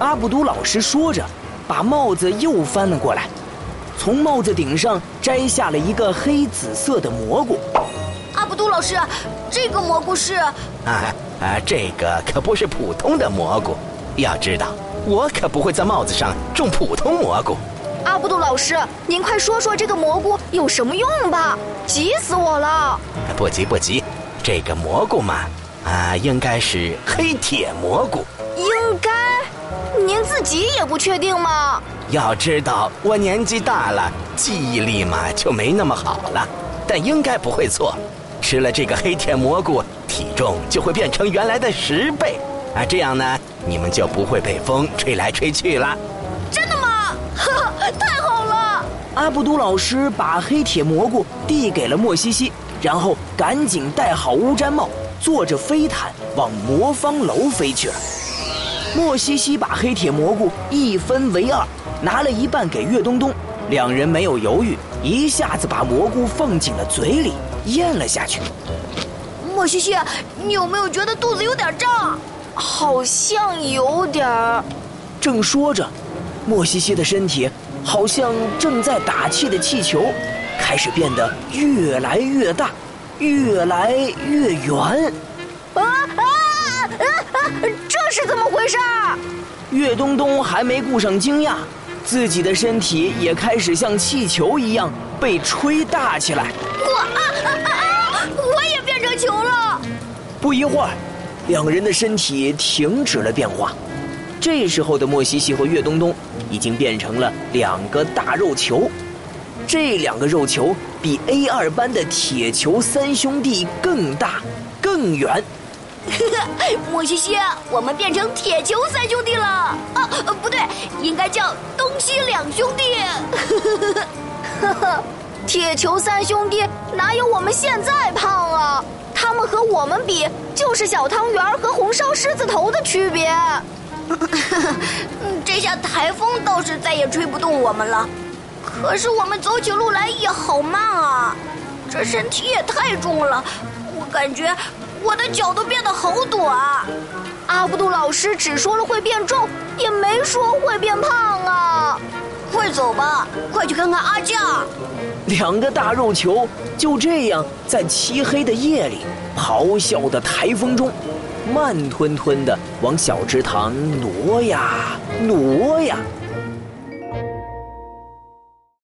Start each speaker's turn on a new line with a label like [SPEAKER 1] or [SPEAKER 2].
[SPEAKER 1] 阿卜都老师说着，把帽子又翻了过来，从帽子顶上摘下了一个黑紫色的蘑菇。
[SPEAKER 2] 阿卜都老师，这个蘑菇是……啊
[SPEAKER 3] 啊，这个可不是普通的蘑菇。要知道，我可不会在帽子上种普通蘑菇。
[SPEAKER 2] 阿布杜老师，您快说说这个蘑菇有什么用吧？急死我了！
[SPEAKER 3] 不急不急，这个蘑菇嘛，啊，应该是黑铁蘑菇。
[SPEAKER 2] 应该？您自己也不确定吗？
[SPEAKER 3] 要知道，我年纪大了，记忆力嘛就没那么好了，但应该不会错。吃了这个黑铁蘑菇，体重就会变成原来的十倍，啊，这样呢，你们就不会被风吹来吹去了。
[SPEAKER 2] 真的吗？太好了！
[SPEAKER 1] 阿布都老师把黑铁蘑菇递给了莫西西，然后赶紧戴好乌毡帽，坐着飞毯往魔方楼飞去了。莫西西把黑铁蘑菇一分为二，拿了一半给岳东东，两人没有犹豫，一下子把蘑菇放进了嘴里，咽了下去。
[SPEAKER 2] 莫西西，你有没有觉得肚子有点胀？
[SPEAKER 4] 好像有点儿。
[SPEAKER 1] 正说着。莫西西的身体好像正在打气的气球，开始变得越来越大，越来越圆。
[SPEAKER 2] 这是怎么回事？
[SPEAKER 1] 岳东东还没顾上惊讶，自己的身体也开始像气球一样被吹大起来。
[SPEAKER 2] 我啊啊啊！我也变成球了。
[SPEAKER 1] 不一会儿，两人的身体停止了变化。这时候的莫西西和岳东东已经变成了两个大肉球，这两个肉球比 A 二班的铁球三兄弟更大、更圆。
[SPEAKER 2] 莫西西，我们变成铁球三兄弟了。啊，不对，应该叫东西两兄弟。
[SPEAKER 4] 呵呵呵，铁球三兄弟哪有我们现在胖啊？他们和我们比，就是小汤圆和红烧狮子头的区别。
[SPEAKER 2] 这下台风倒是再也吹不动我们了，可是我们走起路来也好慢啊！这身体也太重了，我感觉我的脚都变得好短。
[SPEAKER 4] 阿布杜老师只说了会变重，也没说会变胖啊！
[SPEAKER 2] 快走吧，快去看看阿酱。
[SPEAKER 1] 两个大肉球就这样在漆黑的夜里，咆哮的台风中。慢吞吞地往小池塘挪呀挪呀。